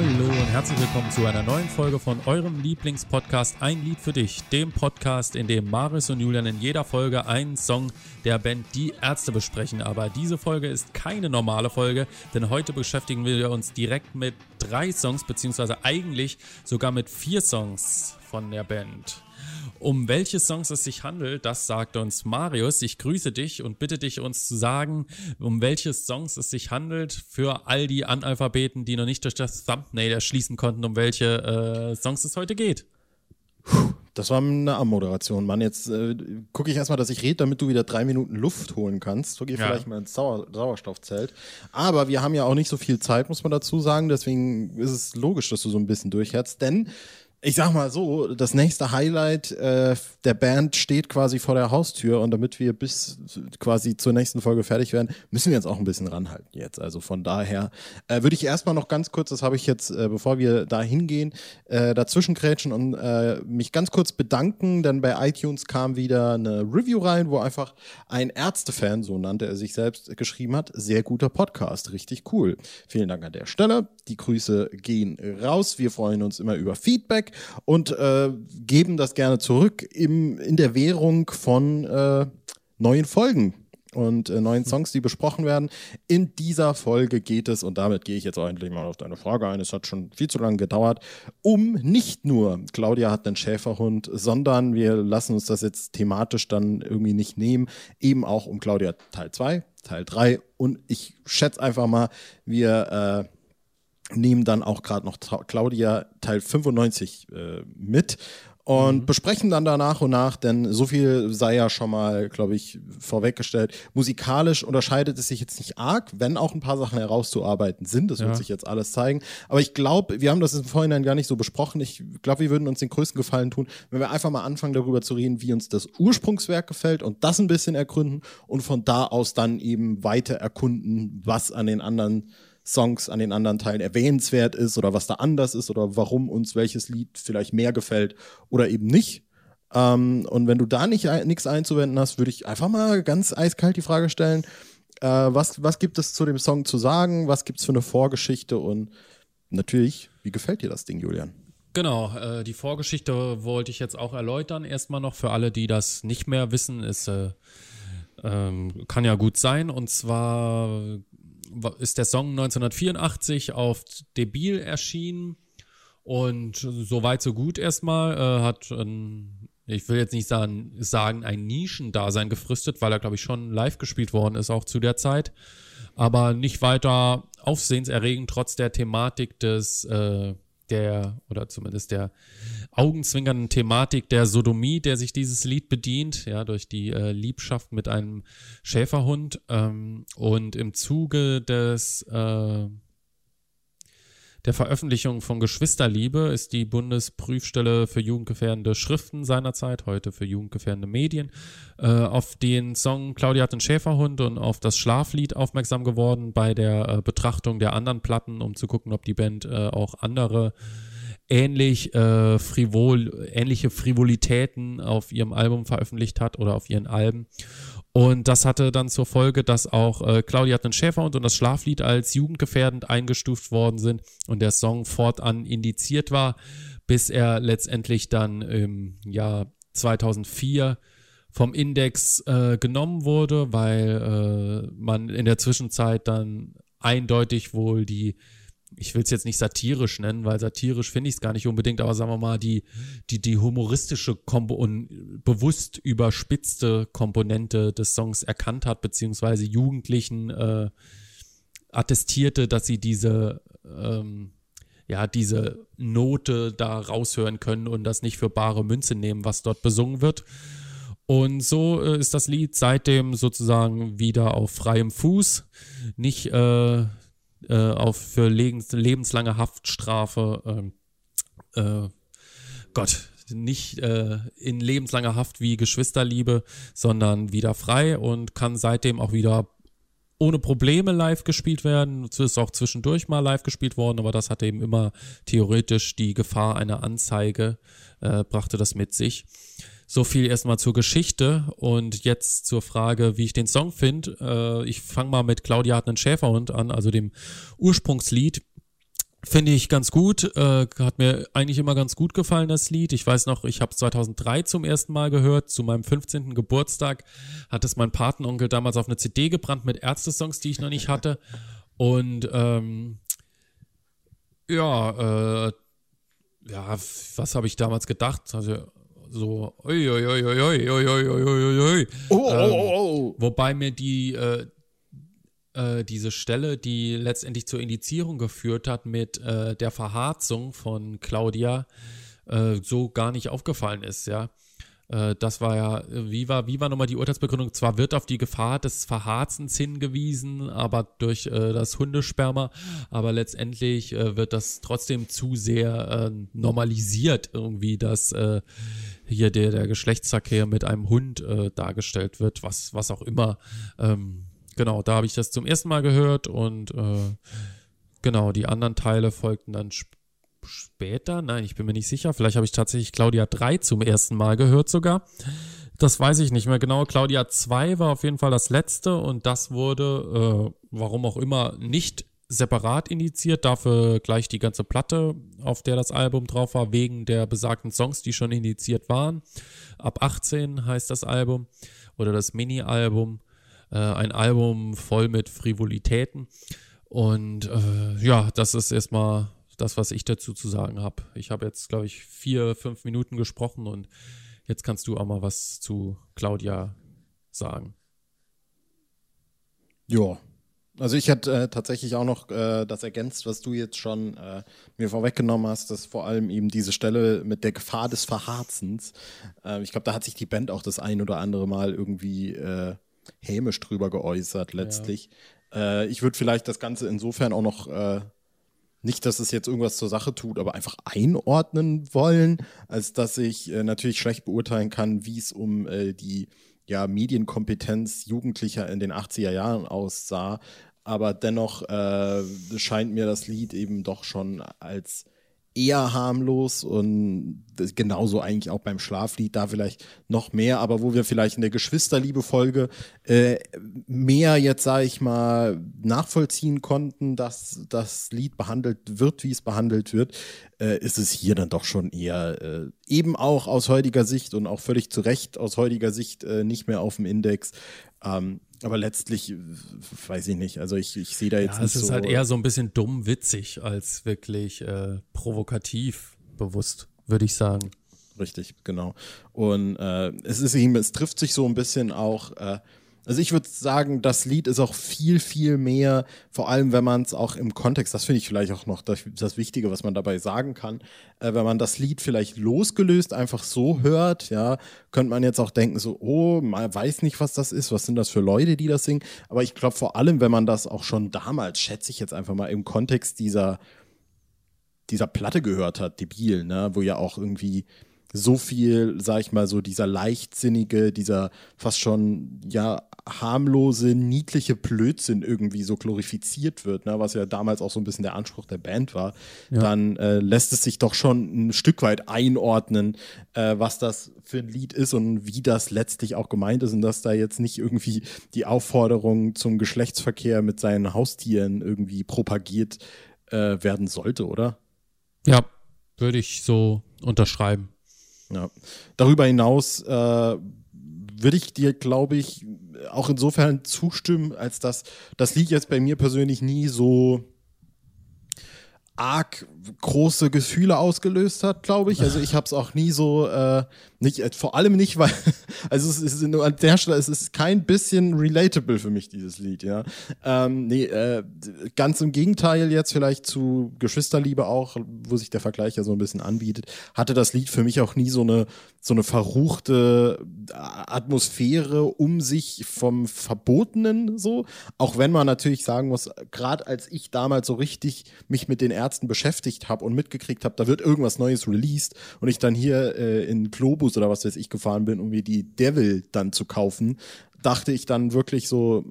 Hallo und herzlich willkommen zu einer neuen Folge von eurem Lieblingspodcast Ein Lied für dich, dem Podcast, in dem Maris und Julian in jeder Folge einen Song der Band Die Ärzte besprechen. Aber diese Folge ist keine normale Folge, denn heute beschäftigen wir uns direkt mit drei Songs, beziehungsweise eigentlich sogar mit vier Songs von der Band. Um welche Songs es sich handelt, das sagt uns Marius. Ich grüße dich und bitte dich, uns zu sagen, um welche Songs es sich handelt für all die Analphabeten, die noch nicht durch das Thumbnail erschließen konnten, um welche äh, Songs es heute geht. Das war eine Ammoderation, Mann. Jetzt äh, gucke ich erstmal, dass ich rede, damit du wieder drei Minuten Luft holen kannst. So geh ja. vielleicht mal ins Sauer Sauerstoffzelt. Aber wir haben ja auch nicht so viel Zeit, muss man dazu sagen. Deswegen ist es logisch, dass du so ein bisschen durchherzt. Denn ich sag mal so, das nächste Highlight äh, der Band steht quasi vor der Haustür und damit wir bis quasi zur nächsten Folge fertig werden, müssen wir jetzt auch ein bisschen ranhalten jetzt. Also von daher äh, würde ich erstmal noch ganz kurz, das habe ich jetzt, äh, bevor wir da hingehen, äh, dazwischen krätschen und äh, mich ganz kurz bedanken, denn bei iTunes kam wieder eine Review rein, wo einfach ein Ärztefan, so nannte er sich selbst, geschrieben hat, sehr guter Podcast, richtig cool. Vielen Dank an der Stelle. Die Grüße gehen raus. Wir freuen uns immer über Feedback und äh, geben das gerne zurück im, in der Währung von äh, neuen Folgen und äh, neuen Songs, die besprochen werden. In dieser Folge geht es, und damit gehe ich jetzt auch endlich mal auf deine Frage ein, es hat schon viel zu lange gedauert, um nicht nur Claudia hat einen Schäferhund, sondern wir lassen uns das jetzt thematisch dann irgendwie nicht nehmen, eben auch um Claudia Teil 2, Teil 3 und ich schätze einfach mal, wir äh, nehmen dann auch gerade noch Claudia Teil 95 äh, mit und mhm. besprechen dann da nach und nach, denn so viel sei ja schon mal, glaube ich, vorweggestellt. Musikalisch unterscheidet es sich jetzt nicht arg, wenn auch ein paar Sachen herauszuarbeiten sind. Das ja. wird sich jetzt alles zeigen. Aber ich glaube, wir haben das im Vorhinein gar nicht so besprochen. Ich glaube, wir würden uns den größten Gefallen tun, wenn wir einfach mal anfangen, darüber zu reden, wie uns das Ursprungswerk gefällt und das ein bisschen ergründen und von da aus dann eben weiter erkunden, was an den anderen Songs an den anderen Teilen erwähnenswert ist oder was da anders ist oder warum uns welches Lied vielleicht mehr gefällt oder eben nicht. Ähm, und wenn du da nicht nichts einzuwenden hast, würde ich einfach mal ganz eiskalt die Frage stellen, äh, was, was gibt es zu dem Song zu sagen? Was gibt es für eine Vorgeschichte? Und natürlich, wie gefällt dir das Ding, Julian? Genau, äh, die Vorgeschichte wollte ich jetzt auch erläutern. Erstmal noch für alle, die das nicht mehr wissen, ist äh, ähm, kann ja gut sein. Und zwar ist der Song 1984 auf Debil erschienen und so weit so gut erstmal. Äh, hat, ein, ich will jetzt nicht sagen, sagen ein Nischendasein gefristet, weil er, glaube ich, schon live gespielt worden ist, auch zu der Zeit. Aber nicht weiter aufsehenserregend, trotz der Thematik des äh, der, oder zumindest der augenzwinkernden Thematik der Sodomie, der sich dieses Lied bedient, ja, durch die äh, Liebschaft mit einem Schäferhund. Ähm, und im Zuge des äh, der Veröffentlichung von Geschwisterliebe ist die Bundesprüfstelle für jugendgefährdende Schriften seinerzeit, heute für jugendgefährdende Medien, äh, auf den Song Claudia hat einen Schäferhund und auf das Schlaflied aufmerksam geworden bei der äh, Betrachtung der anderen Platten, um zu gucken, ob die Band äh, auch andere ähnlich äh, frivol, ähnliche Frivolitäten auf ihrem Album veröffentlicht hat oder auf ihren Alben. Und das hatte dann zur Folge, dass auch äh, Claudia hat einen Schäferhund und das Schlaflied als jugendgefährdend eingestuft worden sind und der Song fortan indiziert war, bis er letztendlich dann im Jahr 2004 vom Index äh, genommen wurde, weil äh, man in der Zwischenzeit dann eindeutig wohl die ich will es jetzt nicht satirisch nennen, weil satirisch finde ich es gar nicht unbedingt, aber sagen wir mal, die, die, die humoristische Kombo und bewusst überspitzte Komponente des Songs erkannt hat, beziehungsweise Jugendlichen äh, attestierte, dass sie diese, ähm, ja, diese Note da raushören können und das nicht für bare Münze nehmen, was dort besungen wird. Und so äh, ist das Lied seitdem sozusagen wieder auf freiem Fuß. Nicht äh, äh, auf für lebenslange Haftstrafe, äh, äh, Gott, nicht äh, in lebenslanger Haft wie Geschwisterliebe, sondern wieder frei und kann seitdem auch wieder ohne Probleme live gespielt werden. Es ist auch zwischendurch mal live gespielt worden, aber das hatte eben immer theoretisch die Gefahr einer Anzeige, äh, brachte das mit sich. So viel erstmal zur Geschichte und jetzt zur Frage, wie ich den Song finde. Äh, ich fange mal mit Claudia hat einen Schäferhund an, also dem Ursprungslied. Finde ich ganz gut. Äh, hat mir eigentlich immer ganz gut gefallen, das Lied. Ich weiß noch, ich habe es 2003 zum ersten Mal gehört. Zu meinem 15. Geburtstag hat es mein Patenonkel damals auf eine CD gebrannt mit Ärzte-Songs, die ich noch nicht hatte. Und ähm, ja, äh, ja, was habe ich damals gedacht? Also so Wobei mir die äh, äh, diese Stelle, die letztendlich zur Indizierung geführt hat mit äh, der Verharzung von Claudia, so gar nicht aufgefallen ist, ja. Äh, das war ja, wie war, wie war nochmal die Urteilsbegründung? Zwar wird auf die Gefahr des Verharzens hingewiesen, aber durch äh, das Hundesperma, aber letztendlich äh, wird das trotzdem zu sehr normalisiert irgendwie, dass hier der, der Geschlechtsverkehr mit einem Hund dargestellt wird, was, was auch immer. Ähm, genau, da habe ich das zum ersten Mal gehört und äh, genau, die anderen Teile folgten dann sp später. Nein, ich bin mir nicht sicher. Vielleicht habe ich tatsächlich Claudia 3 zum ersten Mal gehört sogar. Das weiß ich nicht mehr genau. Claudia 2 war auf jeden Fall das letzte und das wurde, äh, warum auch immer, nicht separat indiziert, dafür gleich die ganze Platte, auf der das Album drauf war, wegen der besagten Songs, die schon indiziert waren. Ab 18 heißt das Album oder das Mini-Album äh, ein Album voll mit Frivolitäten. Und äh, ja, das ist erstmal das, was ich dazu zu sagen habe. Ich habe jetzt, glaube ich, vier, fünf Minuten gesprochen und jetzt kannst du auch mal was zu Claudia sagen. Ja, also ich hätte äh, tatsächlich auch noch äh, das ergänzt, was du jetzt schon äh, mir vorweggenommen hast, dass vor allem eben diese Stelle mit der Gefahr des Verharzens, äh, ich glaube, da hat sich die Band auch das ein oder andere Mal irgendwie äh, hämisch drüber geäußert letztlich. Ja. Äh, ich würde vielleicht das Ganze insofern auch noch nicht, dass es jetzt irgendwas zur Sache tut, aber einfach einordnen wollen, als dass ich äh, natürlich schlecht beurteilen kann, wie es um äh, die ja, Medienkompetenz Jugendlicher in den 80er Jahren aussah. Aber dennoch äh, scheint mir das Lied eben doch schon als eher harmlos und genauso eigentlich auch beim Schlaflied da vielleicht noch mehr, aber wo wir vielleicht in der Geschwisterliebe-Folge äh, mehr jetzt, sage ich mal, nachvollziehen konnten, dass das Lied behandelt wird, wie es behandelt wird, äh, ist es hier dann doch schon eher äh, eben auch aus heutiger Sicht und auch völlig zu Recht aus heutiger Sicht äh, nicht mehr auf dem Index. Ähm, aber letztlich weiß ich nicht. Also ich, ich sehe da jetzt ja, nicht so. Es ist halt eher so ein bisschen dumm witzig als wirklich äh, provokativ bewusst, würde ich sagen. Richtig, genau. Und äh, es ist ihm, es trifft sich so ein bisschen auch äh, also ich würde sagen, das Lied ist auch viel, viel mehr, vor allem wenn man es auch im Kontext, das finde ich vielleicht auch noch das, das, Wichtige, was man dabei sagen kann, äh, wenn man das Lied vielleicht losgelöst einfach so hört, ja, könnte man jetzt auch denken, so, oh, man weiß nicht, was das ist, was sind das für Leute, die das singen. Aber ich glaube vor allem, wenn man das auch schon damals, schätze ich jetzt einfach mal, im Kontext dieser, dieser Platte gehört hat, debil, ne, wo ja auch irgendwie so viel, sag ich mal, so dieser leichtsinnige, dieser fast schon, ja, harmlose, niedliche Blödsinn irgendwie so glorifiziert wird, ne, was ja damals auch so ein bisschen der Anspruch der Band war, ja. dann äh, lässt es sich doch schon ein Stück weit einordnen, äh, was das für ein Lied ist und wie das letztlich auch gemeint ist und dass da jetzt nicht irgendwie die Aufforderung zum Geschlechtsverkehr mit seinen Haustieren irgendwie propagiert äh, werden sollte, oder? Ja, würde ich so unterschreiben. Ja. Darüber hinaus äh, würde ich dir, glaube ich, auch insofern zustimmen, als dass das Lied jetzt bei mir persönlich nie so arg große Gefühle ausgelöst hat, glaube ich. Also ich habe es auch nie so, äh, nicht, äh, vor allem nicht, weil, also es ist an der Stelle, es ist kein bisschen relatable für mich, dieses Lied, ja. Ähm, nee, äh, ganz im Gegenteil jetzt vielleicht zu Geschwisterliebe auch, wo sich der Vergleich ja so ein bisschen anbietet, hatte das Lied für mich auch nie so eine, so eine verruchte Atmosphäre um sich vom Verbotenen so. Auch wenn man natürlich sagen muss, gerade als ich damals so richtig mich mit den Ärzten beschäftigt habe und mitgekriegt habe, da wird irgendwas Neues released und ich dann hier äh, in Globus oder was weiß ich gefahren bin, um mir die Devil dann zu kaufen, dachte ich dann wirklich so,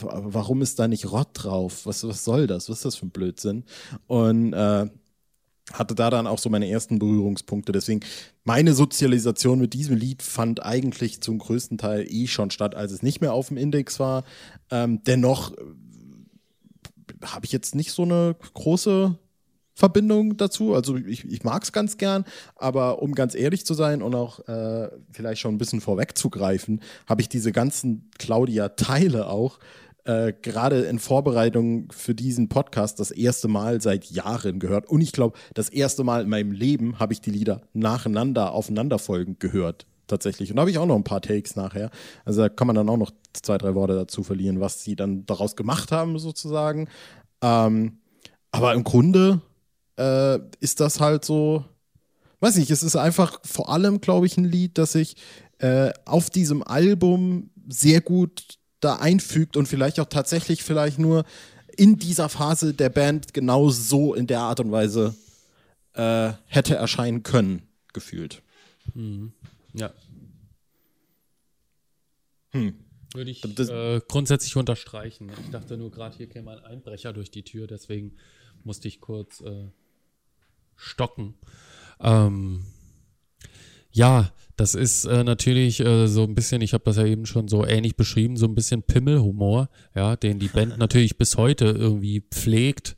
warum ist da nicht Rott drauf? Was, was soll das? Was ist das für ein Blödsinn? Und äh, hatte da dann auch so meine ersten Berührungspunkte. Deswegen, meine Sozialisation mit diesem Lied fand eigentlich zum größten Teil eh schon statt, als es nicht mehr auf dem Index war. Ähm, dennoch äh, habe ich jetzt nicht so eine große Verbindung dazu. Also ich, ich mag es ganz gern, aber um ganz ehrlich zu sein und auch äh, vielleicht schon ein bisschen vorwegzugreifen, habe ich diese ganzen Claudia-Teile auch äh, gerade in Vorbereitung für diesen Podcast das erste Mal seit Jahren gehört. Und ich glaube, das erste Mal in meinem Leben habe ich die Lieder nacheinander, aufeinanderfolgend gehört. Tatsächlich. Und da habe ich auch noch ein paar Takes nachher. Also da kann man dann auch noch zwei, drei Worte dazu verlieren, was sie dann daraus gemacht haben, sozusagen. Ähm, aber im Grunde äh, ist das halt so, weiß nicht, es ist einfach vor allem, glaube ich, ein Lied, das sich äh, auf diesem Album sehr gut da einfügt und vielleicht auch tatsächlich vielleicht nur in dieser Phase der Band genau so in der Art und Weise äh, hätte erscheinen können, gefühlt. Mhm. Ja. Hm. Würde ich äh, grundsätzlich unterstreichen. Ich dachte nur, gerade hier käme ein Einbrecher durch die Tür, deswegen musste ich kurz äh, stocken. Ähm, ja, das ist äh, natürlich äh, so ein bisschen, ich habe das ja eben schon so ähnlich beschrieben, so ein bisschen Pimmelhumor, ja, den die Band natürlich bis heute irgendwie pflegt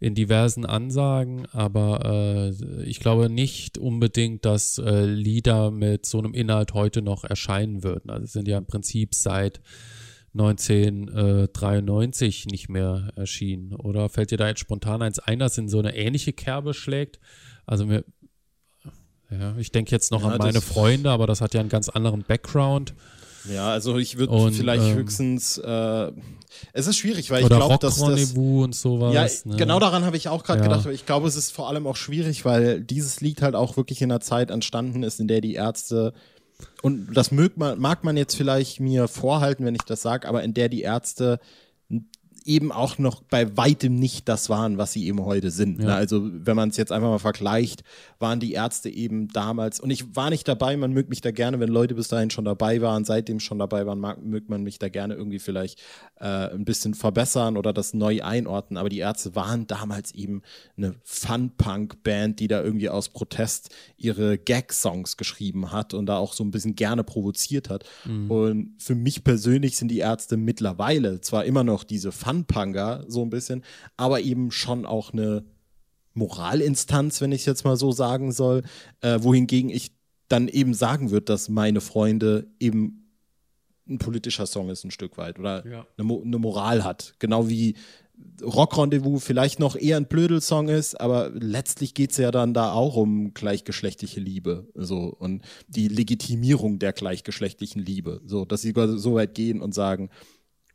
in diversen Ansagen, aber äh, ich glaube nicht unbedingt, dass äh, Lieder mit so einem Inhalt heute noch erscheinen würden. Also sind ja im Prinzip seit 1993 nicht mehr erschienen. Oder fällt dir da jetzt spontan eins ein, das in so eine ähnliche Kerbe schlägt? Also mir, ja, ich denke jetzt noch ja, an meine Freunde, aber das hat ja einen ganz anderen Background. Ja, also ich würde vielleicht ähm, höchstens. Äh, es ist schwierig, weil ich glaube, dass das. und sowas. Ja, ne? genau daran habe ich auch gerade ja. gedacht. Aber ich glaube, es ist vor allem auch schwierig, weil dieses Lied halt auch wirklich in einer Zeit entstanden ist, in der die Ärzte und das mag man, mag man jetzt vielleicht mir vorhalten, wenn ich das sage, aber in der die Ärzte eben auch noch bei weitem nicht das waren, was sie eben heute sind. Ne? Ja. Also wenn man es jetzt einfach mal vergleicht, waren die Ärzte eben damals, und ich war nicht dabei, man mögt mich da gerne, wenn Leute bis dahin schon dabei waren, seitdem schon dabei waren, mag, mögt man mich da gerne irgendwie vielleicht äh, ein bisschen verbessern oder das neu einordnen. Aber die Ärzte waren damals eben eine Fun-Punk-Band, die da irgendwie aus Protest ihre Gag-Songs geschrieben hat und da auch so ein bisschen gerne provoziert hat. Mhm. Und für mich persönlich sind die Ärzte mittlerweile zwar immer noch diese Fun Anpanger, so ein bisschen, aber eben schon auch eine Moralinstanz, wenn ich es jetzt mal so sagen soll, äh, wohingegen ich dann eben sagen würde, dass meine Freunde eben ein politischer Song ist ein Stück weit oder ja. eine, Mo eine, Moral hat. Genau wie Rock Rendezvous vielleicht noch eher ein Blödelsong ist, aber letztlich geht es ja dann da auch um gleichgeschlechtliche Liebe so und die Legitimierung der gleichgeschlechtlichen Liebe. So, dass sie so weit gehen und sagen,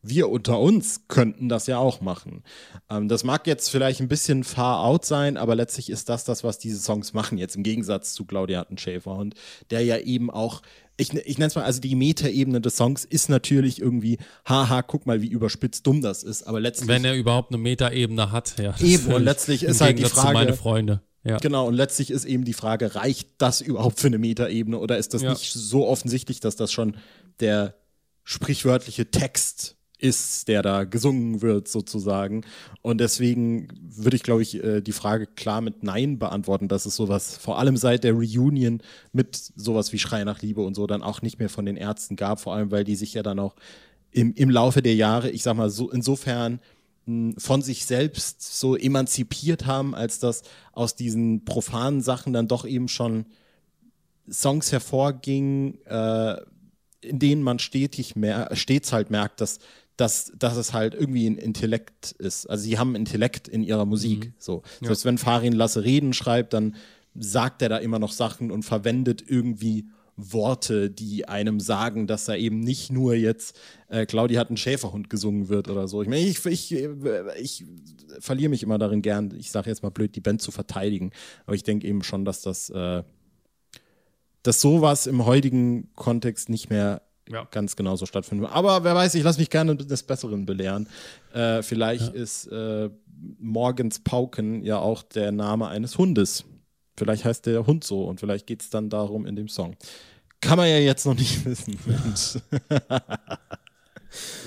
wir unter uns könnten das ja auch machen. Ähm, das mag jetzt vielleicht ein bisschen far out sein, aber letztlich ist das das, was diese Songs machen, jetzt im Gegensatz zu Claudia und der ja eben auch, ich, ich nenne es mal, also die Metaebene des Songs ist natürlich irgendwie, haha, guck mal, wie überspitzt dumm das ist, aber letztlich. Wenn er überhaupt eine Metaebene hat, ja. Eben, und letztlich ist halt die Frage. meine Freunde. Ja. Genau, und letztlich ist eben die Frage, reicht das überhaupt für eine Metaebene oder ist das ja. nicht so offensichtlich, dass das schon der sprichwörtliche Text ist, der da gesungen wird sozusagen. Und deswegen würde ich, glaube ich, äh, die Frage klar mit Nein beantworten, dass es sowas, vor allem seit der Reunion mit sowas wie Schrei nach Liebe und so, dann auch nicht mehr von den Ärzten gab, vor allem weil die sich ja dann auch im, im Laufe der Jahre, ich sag mal so, insofern hm, von sich selbst so emanzipiert haben, als dass aus diesen profanen Sachen dann doch eben schon Songs hervorgingen, äh, in denen man stetig mehr, stets halt merkt, dass dass, dass es halt irgendwie ein Intellekt ist. Also sie haben Intellekt in ihrer Musik. Mhm. So. Ja. Selbst wenn Farin Lasse Reden schreibt, dann sagt er da immer noch Sachen und verwendet irgendwie Worte, die einem sagen, dass da eben nicht nur jetzt äh, Claudia hat einen Schäferhund gesungen wird oder so. Ich meine, ich, ich, ich verliere mich immer darin gern, ich sage jetzt mal blöd, die Band zu verteidigen. Aber ich denke eben schon, dass das, äh, dass sowas im heutigen Kontext nicht mehr ja. ganz genauso stattfinden. Aber wer weiß, ich lasse mich gerne des Besseren belehren. Äh, vielleicht ja. ist äh, Morgens Pauken ja auch der Name eines Hundes. Vielleicht heißt der Hund so und vielleicht geht es dann darum in dem Song. Kann man ja jetzt noch nicht wissen.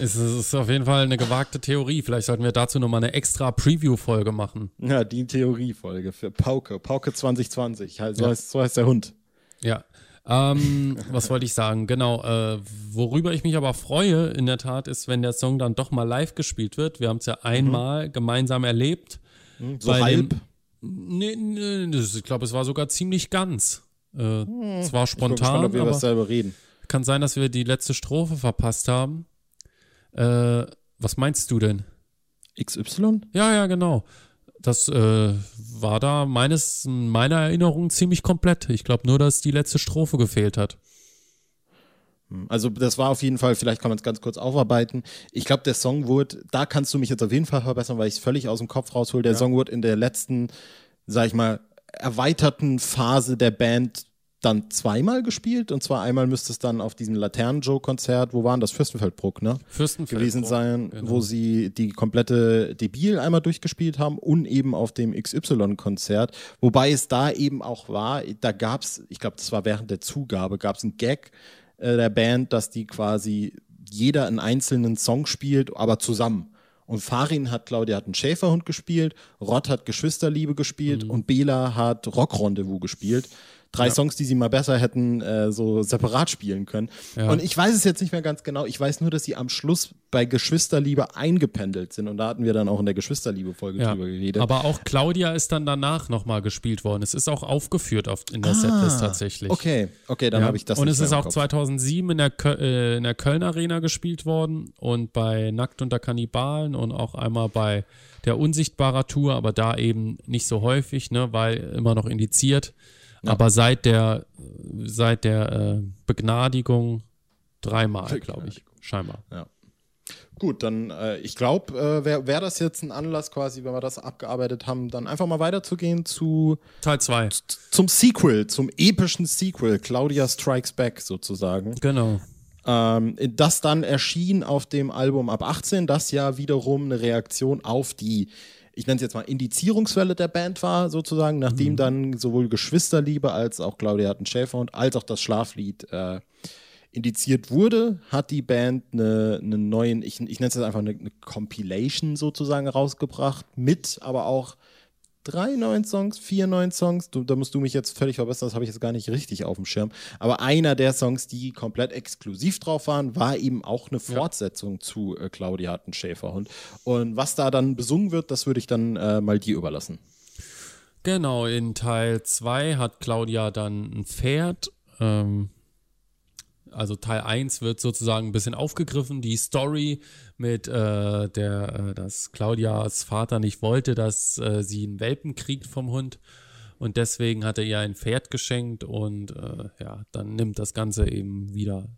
Es ist auf jeden Fall eine gewagte Theorie. Vielleicht sollten wir dazu nochmal eine extra Preview-Folge machen. Ja, die Theoriefolge für Pauke. Pauke 2020. So, ja. heißt, so heißt der Hund. Ja, ähm, was wollte ich sagen? Genau, äh, worüber ich mich aber freue, in der Tat, ist, wenn der Song dann doch mal live gespielt wird. Wir haben es ja einmal mhm. gemeinsam erlebt. Mhm, so halb. Dem, Nee, nee, ich glaube, es war sogar ziemlich ganz. Äh, hm, es war spontan. Ich bin gespannt, ob wir was selber reden. Kann sein, dass wir die letzte Strophe verpasst haben. Äh, was meinst du denn? XY? Ja, ja, genau. Das äh, war da meines, meiner Erinnerung ziemlich komplett. Ich glaube nur, dass die letzte Strophe gefehlt hat. Hm, also das war auf jeden Fall, vielleicht kann man es ganz kurz aufarbeiten. Ich glaube, der Song wurde, da kannst du mich jetzt auf jeden Fall verbessern, weil ich es völlig aus dem Kopf raushol. Der ja. Song wurde in der letzten, sag ich mal, erweiterten Phase der Band dann zweimal gespielt. Und zwar einmal müsste es dann auf diesem Laternen-Joe-Konzert, wo waren das? Fürstenfeldbruck, ne? Fürstenfeldbruck. Gewesen sein, genau. wo sie die komplette Debil einmal durchgespielt haben und eben auf dem XY-Konzert. Wobei es da eben auch war, da gab es, ich glaube, das war während der Zugabe, gab es einen Gag äh, der Band, dass die quasi jeder einen einzelnen Song spielt, aber zusammen. Und Farin hat, Claudia hat einen Schäferhund gespielt, Rott hat Geschwisterliebe gespielt mhm. und Bela hat Rockrendezvous gespielt drei ja. Songs, die sie mal besser hätten äh, so separat spielen können. Ja. Und ich weiß es jetzt nicht mehr ganz genau. Ich weiß nur, dass sie am Schluss bei Geschwisterliebe eingependelt sind. Und da hatten wir dann auch in der Geschwisterliebe-Folge ja. drüber geredet. Aber auch Claudia ist dann danach nochmal gespielt worden. Es ist auch aufgeführt auf, in der ah, Setlist tatsächlich. Okay, okay, dann habe ich das Und es ist auch 2007 in der, äh, in der Köln Arena gespielt worden und bei Nackt unter Kannibalen und auch einmal bei der Unsichtbarer Tour, aber da eben nicht so häufig, ne, weil immer noch indiziert. Ja. Aber seit der, seit der äh, Begnadigung dreimal, glaube ich, scheinbar. Ja. Gut, dann äh, ich glaube, äh, wäre wär das jetzt ein Anlass quasi, wenn wir das abgearbeitet haben, dann einfach mal weiterzugehen zu Teil 2. Zum Sequel, zum epischen Sequel, Claudia Strikes Back sozusagen. Genau. Ähm, das dann erschien auf dem Album ab 18, das ja wiederum eine Reaktion auf die ich nenne es jetzt mal Indizierungswelle der Band war, sozusagen, nachdem mhm. dann sowohl Geschwisterliebe als auch Claudia hat einen Schäferhund als auch das Schlaflied äh, indiziert wurde, hat die Band eine, eine neuen, ich, ich nenne es jetzt einfach eine, eine Compilation sozusagen rausgebracht, mit aber auch drei neuen Songs, vier neuen Songs. Du, da musst du mich jetzt völlig verbessern, das habe ich jetzt gar nicht richtig auf dem Schirm. Aber einer der Songs, die komplett exklusiv drauf waren, war eben auch eine Fortsetzung ja. zu äh, Claudia hat einen Schäferhund. Und was da dann besungen wird, das würde ich dann äh, mal dir überlassen. Genau, in Teil 2 hat Claudia dann ein Pferd. Ähm, also Teil 1 wird sozusagen ein bisschen aufgegriffen, die Story mit äh, der, äh, dass Claudias Vater nicht wollte, dass äh, sie einen Welpen kriegt vom Hund und deswegen hat er ihr ein Pferd geschenkt und äh, ja, dann nimmt das Ganze eben wieder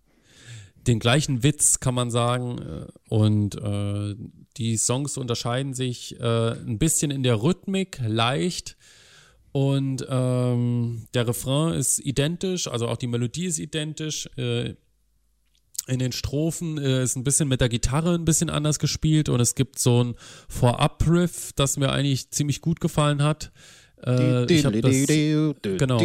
den gleichen Witz, kann man sagen. Äh, und äh, die Songs unterscheiden sich ein bisschen in der Rhythmik, leicht. Und ähm, der Refrain ist identisch, also auch die Melodie ist identisch. Äh, in den Strophen äh, ist ein bisschen mit der Gitarre ein bisschen anders gespielt und es gibt so ein Vorab-Riff, das mir eigentlich ziemlich gut gefallen hat. Äh, ich hab das, genau.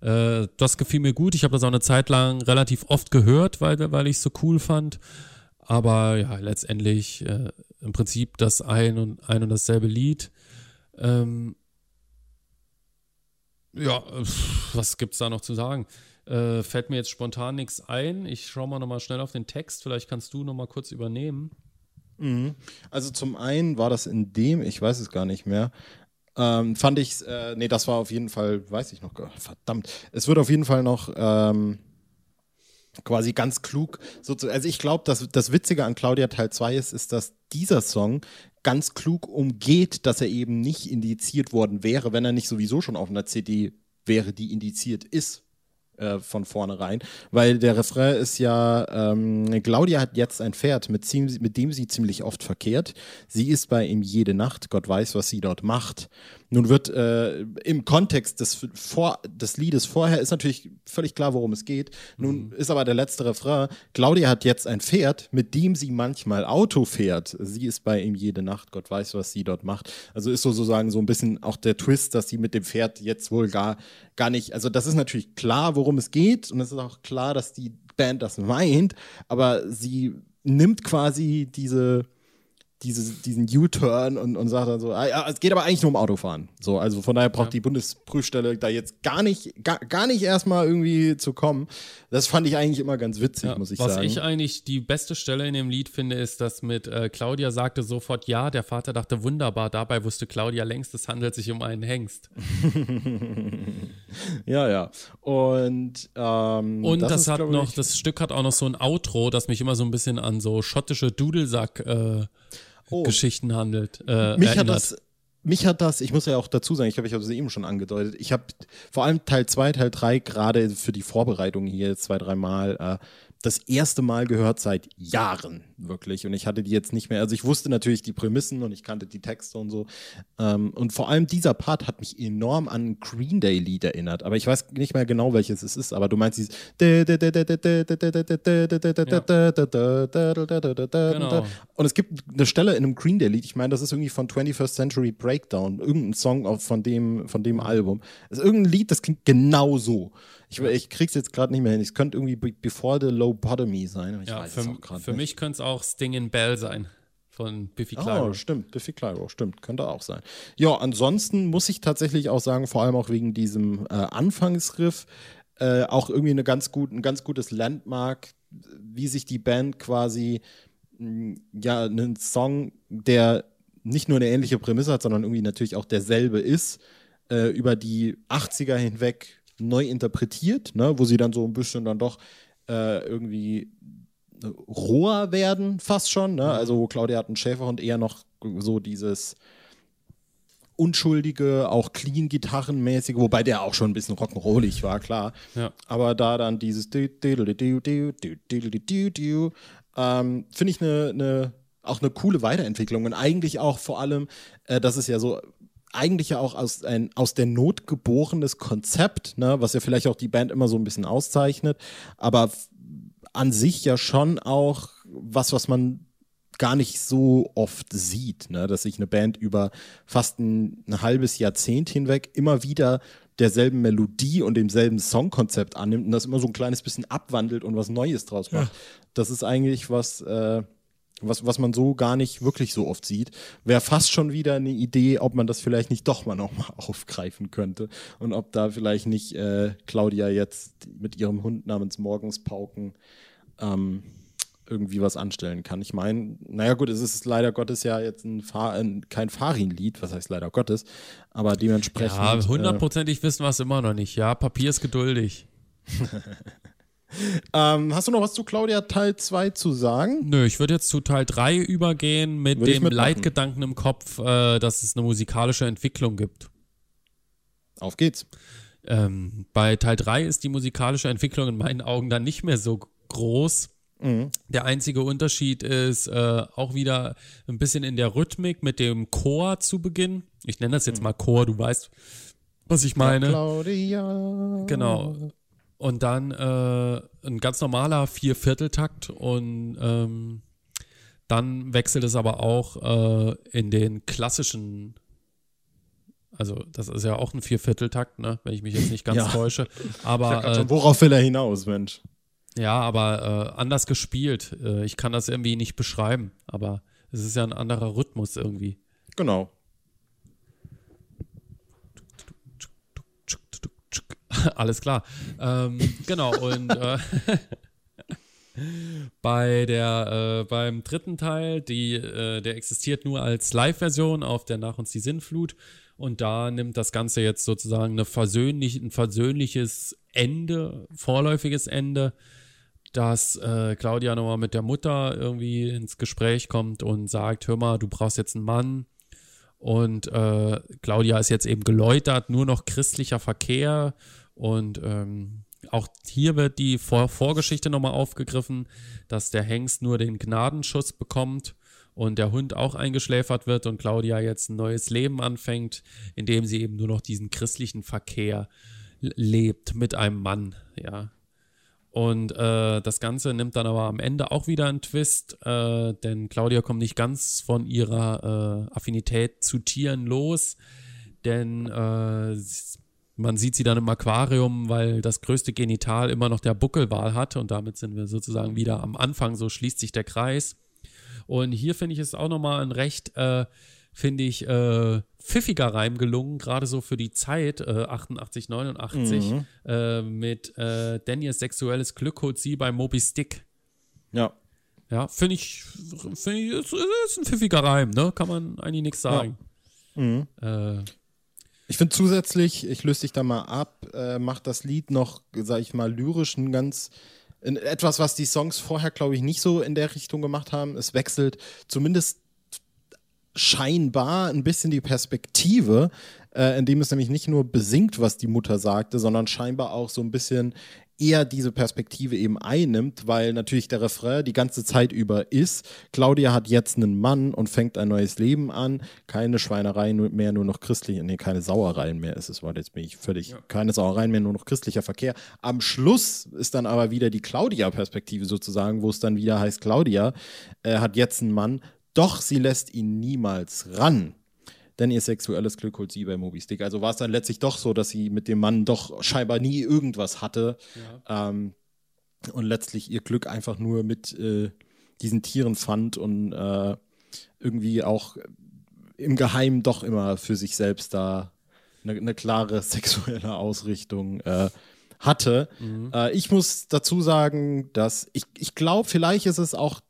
Äh, das gefiel mir gut. Ich habe das auch eine Zeit lang relativ oft gehört, weil, weil ich es so cool fand. Aber ja, letztendlich äh, im Prinzip das ein und, ein und dasselbe Lied. Ähm, ja, was gibt's da noch zu sagen? Äh, fällt mir jetzt spontan nichts ein. Ich schaue mal nochmal schnell auf den Text. Vielleicht kannst du nochmal kurz übernehmen. Mhm. Also zum einen war das in dem, ich weiß es gar nicht mehr, ähm, fand ich, äh, nee, das war auf jeden Fall, weiß ich noch, verdammt, es wird auf jeden Fall noch ähm, quasi ganz klug. Also ich glaube, dass das Witzige an Claudia Teil 2 ist, ist, dass dieser Song ganz klug umgeht, dass er eben nicht indiziert worden wäre, wenn er nicht sowieso schon auf einer CD wäre, die indiziert ist äh, von vornherein, weil der Refrain ist ja, ähm, Claudia hat jetzt ein Pferd, mit, mit, dem sie ziemlich oft verkehrt. Sie ist bei ihm jede Nacht, Gott weiß, was sie dort macht. Nun wird äh, im Kontext des, Vor des Liedes vorher ist natürlich völlig klar, worum es geht. Nun mhm. ist aber der letzte Refrain, Claudia hat jetzt ein Pferd, mit dem sie manchmal Auto fährt. Sie ist bei ihm jede Nacht, Gott weiß, was sie dort macht. Also ist sozusagen so ein bisschen auch der Twist, dass sie mit dem Pferd jetzt wohl gar, gar nicht, also das ist natürlich klar, worum es geht und es ist auch klar, dass die Band das meint, aber sie nimmt quasi diese diese, diesen U-Turn und, und sagt dann so, ah, ja, es geht aber eigentlich nur um Autofahren. So, also von daher braucht ja. die Bundesprüfstelle da jetzt gar nicht, gar, gar nicht erstmal irgendwie zu kommen. Das fand ich eigentlich immer ganz witzig, ja, muss ich was sagen. Was ich eigentlich die beste Stelle in dem Lied finde, ist, dass mit äh, Claudia sagte sofort ja, der Vater dachte wunderbar, dabei wusste Claudia längst, es handelt sich um einen Hengst. ja, ja. Und, ähm, und das, das ist, hat noch, das Stück hat auch noch so ein Outro, das mich immer so ein bisschen an so schottische Dudelsack äh, oh. Geschichten handelt. Äh, mich hat das mich hat das, ich muss ja auch dazu sagen, ich habe ich das eben schon angedeutet, ich habe vor allem Teil 2, Teil 3 gerade für die Vorbereitung hier zwei, dreimal äh, das erste Mal gehört seit Jahren, wirklich. Und ich hatte die jetzt nicht mehr, also ich wusste natürlich die Prämissen und ich kannte die Texte und so. Ähm, und vor allem dieser Part hat mich enorm an Green Day Lied erinnert. Aber ich weiß nicht mehr genau, welches es ist. Aber du meinst dieses. Genau. Und es gibt eine Stelle in einem Green Day Lied, ich meine, das ist irgendwie von 21st Century Breakdown, irgendein Song von dem, von dem Album. Das ist irgendein Lied, das klingt genau so. Ich, ich krieg's jetzt gerade nicht mehr hin. Es könnte irgendwie Before the Low Bottomy sein. ja, für, für mich könnte es auch Sting in Bell sein. Von Biffy Clyro. Oh, stimmt. Biffy Clyro, stimmt. Könnte auch sein. Ja, ansonsten muss ich tatsächlich auch sagen, vor allem auch wegen diesem äh, Anfangsriff, äh, auch irgendwie eine ganz gut, ein ganz gutes Landmark, wie sich die Band quasi mh, ja, einen Song, der nicht nur eine ähnliche Prämisse hat, sondern irgendwie natürlich auch derselbe ist, äh, über die 80er hinweg neu interpretiert, ne, wo sie dann so ein bisschen dann doch äh, irgendwie roher werden, fast schon. Ne? Mhm. Also Claudia hat einen Schäferhund eher noch so dieses unschuldige, auch clean gitarrenmäßige, wobei der auch schon ein bisschen rock'n'rollig war, klar. Ja. Aber da dann dieses ähm, finde ich eine ne, auch eine coole Weiterentwicklung und eigentlich auch vor allem, äh, das ist ja so eigentlich ja auch aus, ein aus der Not geborenes Konzept, ne, was ja vielleicht auch die Band immer so ein bisschen auszeichnet, aber an sich ja schon auch was, was man gar nicht so oft sieht, ne? dass sich eine Band über fast ein, ein, halbes Jahrzehnt hinweg immer wieder derselben Melodie und demselben Songkonzept annimmt und das immer so ein kleines bisschen abwandelt und was Neues draus macht. Ja. Das ist eigentlich was, äh, was, was man so gar nicht wirklich so oft sieht, wäre fast schon wieder eine Idee, ob man das vielleicht nicht doch mal nochmal aufgreifen könnte und ob da vielleicht nicht äh, Claudia jetzt mit ihrem Hund namens Morgenspauken ähm, irgendwie was anstellen kann. Ich meine, naja gut, es ist leider Gottes ja jetzt ein, Fahr ein kein Farin-Lied, was heißt leider Gottes, aber dementsprechend. Ja, hundertprozentig äh, wissen wir es immer noch nicht. Ja, Papier ist geduldig. ähm, hast du noch was zu Claudia Teil 2 zu sagen? Nö, ich würde jetzt zu Teil 3 übergehen mit würde dem Leitgedanken im Kopf, äh, dass es eine musikalische Entwicklung gibt. Auf geht's. Ähm, bei Teil 3 ist die musikalische Entwicklung in meinen Augen dann nicht mehr so groß. Mhm. Der einzige Unterschied ist äh, auch wieder ein bisschen in der Rhythmik mit dem Chor zu Beginn. Ich nenne das jetzt mhm. mal Chor, du weißt, was ich meine. Ja, Claudia. Genau. Und dann äh, ein ganz normaler Viervierteltakt und ähm, dann wechselt es aber auch äh, in den klassischen, also das ist ja auch ein Viervierteltakt, ne, wenn ich mich jetzt nicht ganz ja. täusche. Aber äh, worauf will er hinaus, Mensch? Ja, aber äh, anders gespielt. Äh, ich kann das irgendwie nicht beschreiben, aber es ist ja ein anderer Rhythmus irgendwie. Genau. Alles klar. Ähm, genau, und äh, bei der, äh, beim dritten Teil, die, äh, der existiert nur als Live-Version auf der Nach uns die Sinnflut. Und da nimmt das Ganze jetzt sozusagen eine versöhnlich, ein versöhnliches Ende, vorläufiges Ende, dass äh, Claudia nochmal mit der Mutter irgendwie ins Gespräch kommt und sagt, hör mal, du brauchst jetzt einen Mann. Und äh, Claudia ist jetzt eben geläutert, nur noch christlicher Verkehr und ähm, auch hier wird die Vor Vorgeschichte nochmal aufgegriffen, dass der Hengst nur den Gnadenschuss bekommt und der Hund auch eingeschläfert wird und Claudia jetzt ein neues Leben anfängt, indem sie eben nur noch diesen christlichen Verkehr lebt mit einem Mann, ja. Und äh, das Ganze nimmt dann aber am Ende auch wieder einen Twist, äh, denn Claudia kommt nicht ganz von ihrer äh, Affinität zu Tieren los, denn äh, man sieht sie dann im Aquarium, weil das größte Genital immer noch der Buckelwal hat und damit sind wir sozusagen wieder am Anfang, so schließt sich der Kreis. Und hier finde ich es auch nochmal ein recht, äh, finde ich, äh, pfiffiger Reim gelungen, gerade so für die Zeit, äh, 88, 89, mhm. äh, mit äh, Daniels sexuelles Glück holt sie bei Moby Stick. Ja. Ja, finde ich, finde ich, ist, ist ein pfiffiger Reim, ne? Kann man eigentlich nichts sagen. Ja. Mhm. Ich finde zusätzlich, ich löse dich da mal ab, äh, macht das Lied noch, sag ich mal, lyrisch ein ganz etwas, was die Songs vorher, glaube ich, nicht so in der Richtung gemacht haben. Es wechselt zumindest scheinbar ein bisschen die Perspektive, äh, indem es nämlich nicht nur besingt, was die Mutter sagte, sondern scheinbar auch so ein bisschen eher diese Perspektive eben einnimmt, weil natürlich der Refrain die ganze Zeit über ist, Claudia hat jetzt einen Mann und fängt ein neues Leben an, keine Schweinereien mehr, nur noch christliche, nee, keine Sauereien mehr ist es, weil jetzt bin ich völlig, ja. keine Sauereien mehr, nur noch christlicher Verkehr. Am Schluss ist dann aber wieder die Claudia-Perspektive sozusagen, wo es dann wieder heißt, Claudia äh, hat jetzt einen Mann, doch sie lässt ihn niemals ran denn ihr sexuelles Glück holt sie bei Moby-Stick. Also war es dann letztlich doch so, dass sie mit dem Mann doch scheinbar nie irgendwas hatte ja. ähm, und letztlich ihr Glück einfach nur mit äh, diesen Tieren fand und äh, irgendwie auch im Geheimen doch immer für sich selbst da eine, eine klare sexuelle Ausrichtung äh, hatte. Mhm. Äh, ich muss dazu sagen, dass ich, ich glaube, vielleicht ist es auch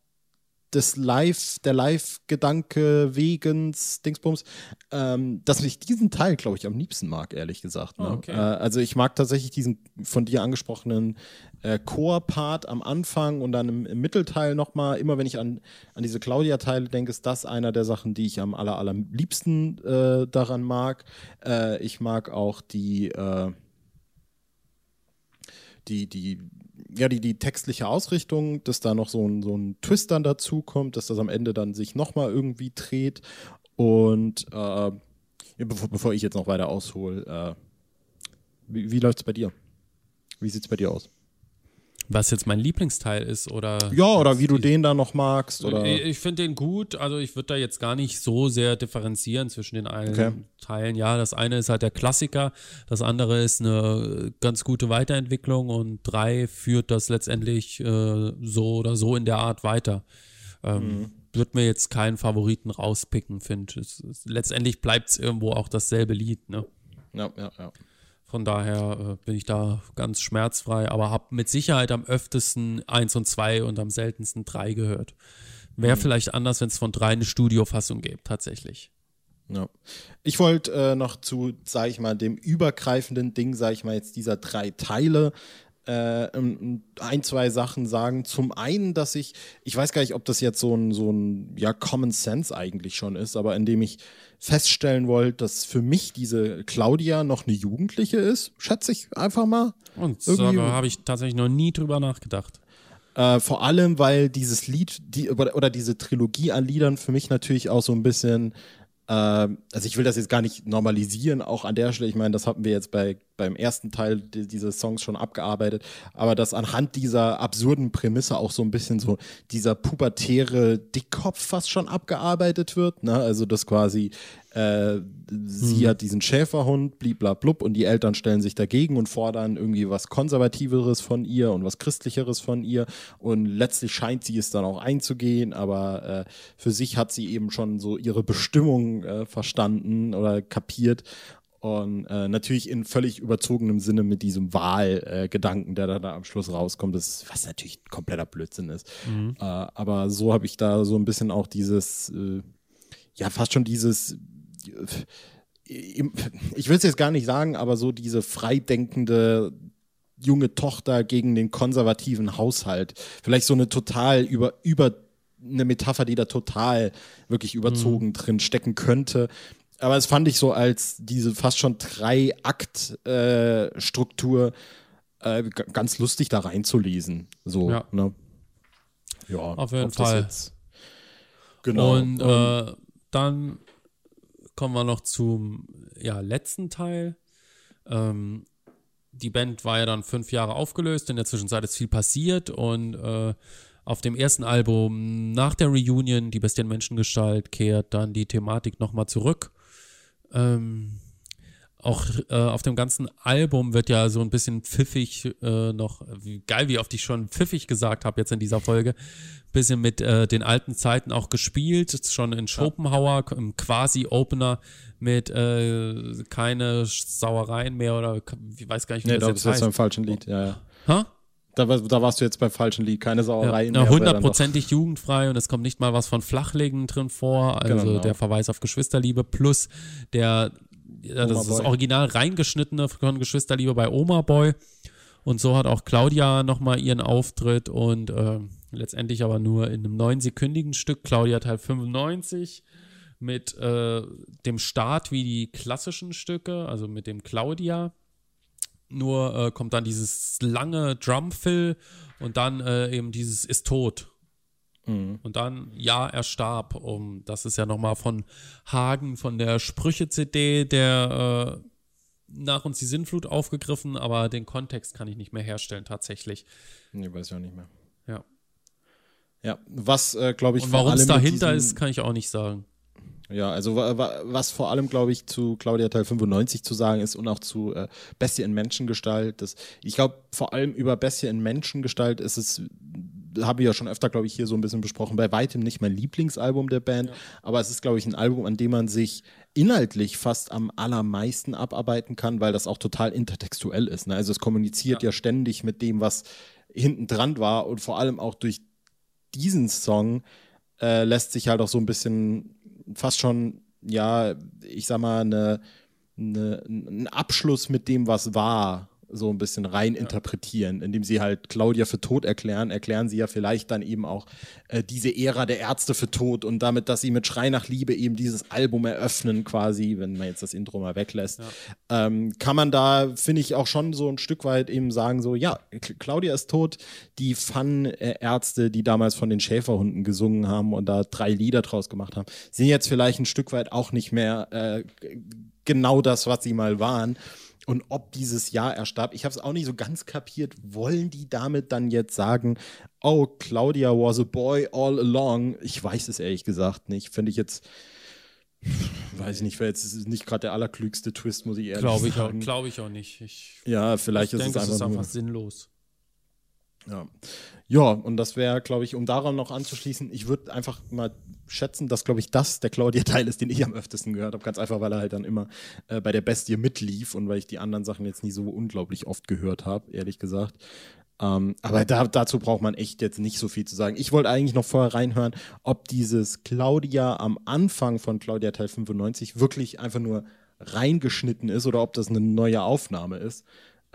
des Live, der Live-Gedanke wegens Dingsbums, ähm, dass ich diesen Teil, glaube ich, am liebsten mag, ehrlich gesagt. Ne? Oh, okay. äh, also ich mag tatsächlich diesen von dir angesprochenen äh, Chor-Part am Anfang und dann im, im Mittelteil nochmal. Immer wenn ich an, an diese Claudia-Teile denke, ist das einer der Sachen, die ich am aller, allerliebsten äh, daran mag. Äh, ich mag auch die äh, die, die ja, die, die textliche Ausrichtung, dass da noch so ein, so ein Twist dann dazu kommt, dass das am Ende dann sich nochmal irgendwie dreht. Und äh, bevor, bevor, ich jetzt noch weiter aushole, äh, wie, wie läuft es bei dir? Wie sieht es bei dir aus? Was jetzt mein Lieblingsteil ist oder. Ja, oder wie du den da noch magst. Oder? Ich, ich finde den gut. Also ich würde da jetzt gar nicht so sehr differenzieren zwischen den allen okay. Teilen. Ja, das eine ist halt der Klassiker, das andere ist eine ganz gute Weiterentwicklung und drei führt das letztendlich äh, so oder so in der Art weiter. Ähm, mhm. Würde mir jetzt keinen Favoriten rauspicken, finde ich. Letztendlich bleibt es irgendwo auch dasselbe Lied, ne? Ja, ja, ja. Von daher äh, bin ich da ganz schmerzfrei, aber habe mit Sicherheit am öftesten 1 und 2 und am seltensten 3 gehört. Wäre mhm. vielleicht anders, wenn es von 3 eine Studiofassung gäbe, tatsächlich. Ja. Ich wollte äh, noch zu, sag ich mal, dem übergreifenden Ding, sag ich mal, jetzt dieser drei Teile äh, ein, zwei Sachen sagen. Zum einen, dass ich, ich weiß gar nicht, ob das jetzt so ein, so ein ja, Common Sense eigentlich schon ist, aber indem ich feststellen wollte, dass für mich diese Claudia noch eine Jugendliche ist, schätze ich einfach mal. Und so habe ich tatsächlich noch nie drüber nachgedacht. Äh, vor allem, weil dieses Lied die, oder diese Trilogie an Liedern für mich natürlich auch so ein bisschen ähm, also ich will das jetzt gar nicht normalisieren, auch an der Stelle. Ich meine, das hatten wir jetzt bei, beim ersten Teil dieses Songs schon abgearbeitet, aber dass anhand dieser absurden Prämisse auch so ein bisschen so dieser pubertäre Dickkopf fast schon abgearbeitet wird. Ne? Also dass quasi äh, sie hm. hat diesen Schäferhund, bliblablub, und die Eltern stellen sich dagegen und fordern irgendwie was Konservativeres von ihr und was Christlicheres von ihr. Und letztlich scheint sie es dann auch einzugehen, aber äh, für sich hat sie eben schon so ihre Bestimmung äh, verstanden oder kapiert. Und äh, natürlich in völlig überzogenem Sinne mit diesem Wahlgedanken, der da, da am Schluss rauskommt, das, was natürlich kompletter Blödsinn ist. Mhm. Äh, aber so habe ich da so ein bisschen auch dieses, äh, ja, fast schon dieses ich will es jetzt gar nicht sagen, aber so diese freidenkende junge Tochter gegen den konservativen Haushalt. Vielleicht so eine total über, über eine Metapher, die da total wirklich überzogen mhm. drin stecken könnte. Aber es fand ich so als diese fast schon Drei-Akt-Struktur äh, äh, ganz lustig da reinzulesen. So, ja. Ne? ja auf jeden Fall. Genau. Und äh, dann kommen wir noch zum ja, letzten Teil. Ähm, die Band war ja dann fünf Jahre aufgelöst, in der Zwischenzeit ist viel passiert und äh, auf dem ersten Album nach der Reunion, die Bestien Menschengestalt, kehrt dann die Thematik nochmal zurück. Ähm, auch äh, auf dem ganzen Album wird ja so ein bisschen pfiffig äh, noch, wie geil, wie oft ich schon pfiffig gesagt habe jetzt in dieser Folge, bisschen mit äh, den alten Zeiten auch gespielt, schon in Schopenhauer im quasi-Opener mit äh, keine Sauereien mehr oder ich weiß gar nicht, wie nee, das, das jetzt heißt. beim falschen Lied, ja, ja. Ha? Da, da, warst du jetzt beim falschen Lied, keine Sauereien ja, mehr. Hundertprozentig jugendfrei und es kommt nicht mal was von Flachlegen drin vor, also genau. der Verweis auf Geschwisterliebe plus der, das ist das Original reingeschnittene von Geschwisterliebe bei Oma Boy. Und so hat auch Claudia nochmal ihren Auftritt und äh, letztendlich aber nur in einem neunsekündigen Stück. Claudia Teil 95 mit äh, dem Start wie die klassischen Stücke, also mit dem Claudia. Nur äh, kommt dann dieses lange Drumfill und dann äh, eben dieses ist tot. Mhm. Und dann, ja, er starb. Um, das ist ja nochmal von Hagen von der Sprüche-CD, der äh, nach uns die Sinnflut aufgegriffen, aber den Kontext kann ich nicht mehr herstellen, tatsächlich. Nee, weiß ich auch nicht mehr. Ja. Ja, was, äh, glaube ich, Und warum es dahinter ist, kann ich auch nicht sagen. Ja, also was vor allem, glaube ich, zu Claudia Teil 95 zu sagen ist und auch zu äh, Bestie in Menschengestalt. Das, ich glaube, vor allem über Bestie in Menschengestalt ist es, habe ich ja schon öfter, glaube ich, hier so ein bisschen besprochen, bei weitem nicht mein Lieblingsalbum der Band, ja. aber es ist, glaube ich, ein Album, an dem man sich inhaltlich fast am allermeisten abarbeiten kann, weil das auch total intertextuell ist. Ne? Also es kommuniziert ja. ja ständig mit dem, was hinten dran war und vor allem auch durch diesen Song äh, lässt sich halt auch so ein bisschen fast schon, ja, ich sag mal, eine, eine, ein Abschluss mit dem, was war, so ein bisschen rein ja. interpretieren, indem sie halt Claudia für tot erklären, erklären sie ja vielleicht dann eben auch äh, diese Ära der Ärzte für tot und damit, dass sie mit Schrei nach Liebe eben dieses Album eröffnen quasi, wenn man jetzt das Intro mal weglässt, ja. ähm, kann man da, finde ich, auch schon so ein Stück weit eben sagen, so, ja, Claudia ist tot, die Fun-Ärzte, die damals von den Schäferhunden gesungen haben und da drei Lieder draus gemacht haben, sind jetzt vielleicht ein Stück weit auch nicht mehr äh, genau das, was sie mal waren und ob dieses Jahr erstarb. Ich habe es auch nicht so ganz kapiert. Wollen die damit dann jetzt sagen, oh, Claudia was a boy all along? Ich weiß es ehrlich gesagt nicht. Finde ich jetzt, weiß ich nicht, wäre jetzt nicht gerade der allerklügste Twist, muss ich ehrlich Glaube sagen. Glaube ich auch nicht. Ich, ja, vielleicht ich ist denke, es einfach, es ist einfach sinnlos. Ja. ja, und das wäre, glaube ich, um daran noch anzuschließen, ich würde einfach mal schätzen, dass, glaube ich, das der Claudia-Teil ist, den ich am öftesten gehört habe. Ganz einfach, weil er halt dann immer äh, bei der Bestie mitlief und weil ich die anderen Sachen jetzt nie so unglaublich oft gehört habe, ehrlich gesagt. Ähm, aber da, dazu braucht man echt jetzt nicht so viel zu sagen. Ich wollte eigentlich noch vorher reinhören, ob dieses Claudia am Anfang von Claudia Teil 95 wirklich einfach nur reingeschnitten ist oder ob das eine neue Aufnahme ist.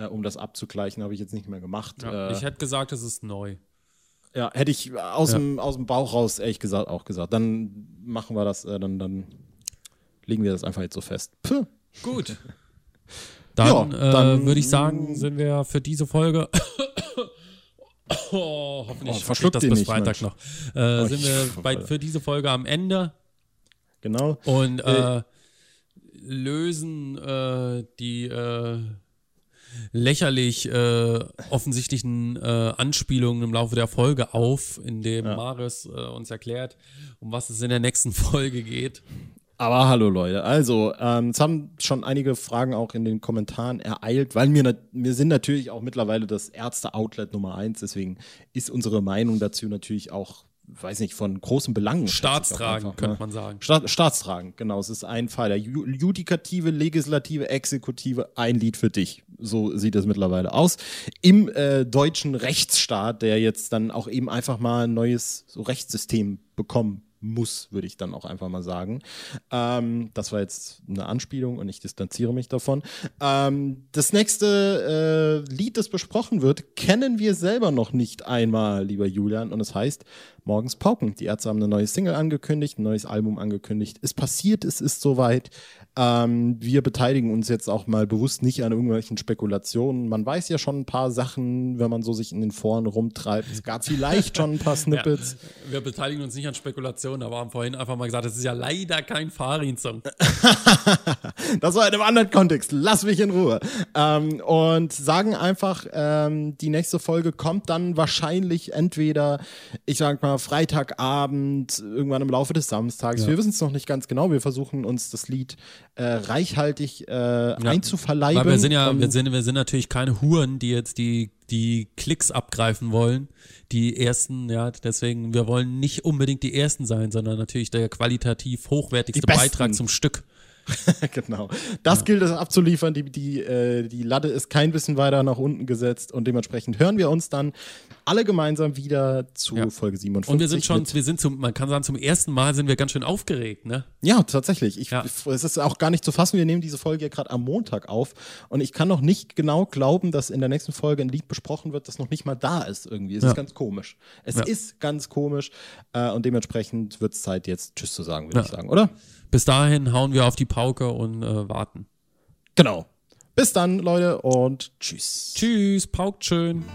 Äh, um das abzugleichen, habe ich jetzt nicht mehr gemacht. Ja, äh, ich hätte gesagt, es ist neu. Ja, hätte ich aus, ja. dem, aus dem Bauch raus ehrlich gesagt auch gesagt. Dann machen wir das, äh, dann, dann legen wir das einfach jetzt so fest. Puh. Gut. Dann, ja, dann äh, würde ich sagen, sind wir für diese Folge. oh, hoffentlich oh, das bis Freitag noch. Äh, oh, sind wir bei, für diese Folge am Ende. Genau. Und äh, äh lösen äh, die lächerlich äh, offensichtlichen äh, Anspielungen im Laufe der Folge auf, in dem ja. Maris äh, uns erklärt, um was es in der nächsten Folge geht. Aber hallo Leute, also ähm, es haben schon einige Fragen auch in den Kommentaren ereilt, weil wir, wir sind natürlich auch mittlerweile das Ärzte-Outlet Nummer eins, deswegen ist unsere Meinung dazu natürlich auch weiß nicht, von großen Belangen. Staatstragend, könnte ne? man sagen. Staat, staatstragend, genau. Es ist ein Fall. Der Judikative, Legislative, Exekutive, ein Lied für dich. So sieht es mittlerweile aus. Im äh, deutschen Rechtsstaat, der jetzt dann auch eben einfach mal ein neues so Rechtssystem bekommen muss, würde ich dann auch einfach mal sagen. Ähm, das war jetzt eine Anspielung und ich distanziere mich davon. Ähm, das nächste äh, Lied, das besprochen wird, kennen wir selber noch nicht einmal, lieber Julian, und es heißt Morgens Pauken. Die Ärzte haben eine neue Single angekündigt, ein neues Album angekündigt. Es passiert, es ist soweit. Ähm, wir beteiligen uns jetzt auch mal bewusst nicht an irgendwelchen Spekulationen. Man weiß ja schon ein paar Sachen, wenn man so sich in den Foren rumtreibt. Es gab vielleicht schon ein paar Snippets. Ja, wir beteiligen uns nicht an Spekulationen, aber haben vorhin einfach mal gesagt, es ist ja leider kein Farin-Song. das war in einem anderen Kontext. Lass mich in Ruhe. Ähm, und sagen einfach, ähm, die nächste Folge kommt dann wahrscheinlich entweder, ich sag mal, Freitagabend, irgendwann im Laufe des Samstags. Ja. Wir wissen es noch nicht ganz genau. Wir versuchen uns das Lied äh, reichhaltig äh, ja. einzuverleiben. Weil wir sind ja, wir sind, wir sind natürlich keine Huren, die jetzt die, die Klicks abgreifen wollen. Die ersten, ja, deswegen, wir wollen nicht unbedingt die ersten sein, sondern natürlich der qualitativ hochwertigste Beitrag zum Stück. genau. Das ja. gilt es abzuliefern. Die, die, äh, die Latte ist kein bisschen weiter nach unten gesetzt und dementsprechend hören wir uns dann alle gemeinsam wieder zu ja. Folge 57. Und wir sind schon, wir sind zum, man kann sagen, zum ersten Mal sind wir ganz schön aufgeregt, ne? Ja, tatsächlich. Ich, ja. Es ist auch gar nicht zu fassen. Wir nehmen diese Folge ja gerade am Montag auf und ich kann noch nicht genau glauben, dass in der nächsten Folge ein Lied besprochen wird, das noch nicht mal da ist irgendwie. Es ist ganz komisch. Es ist ganz komisch äh, und dementsprechend wird es Zeit, jetzt Tschüss zu sagen, würde ich sagen, oder? Bis dahin hauen wir auf die Pauke und äh, warten. Genau. Bis dann, Leute, und tschüss. Tschüss, paukt schön.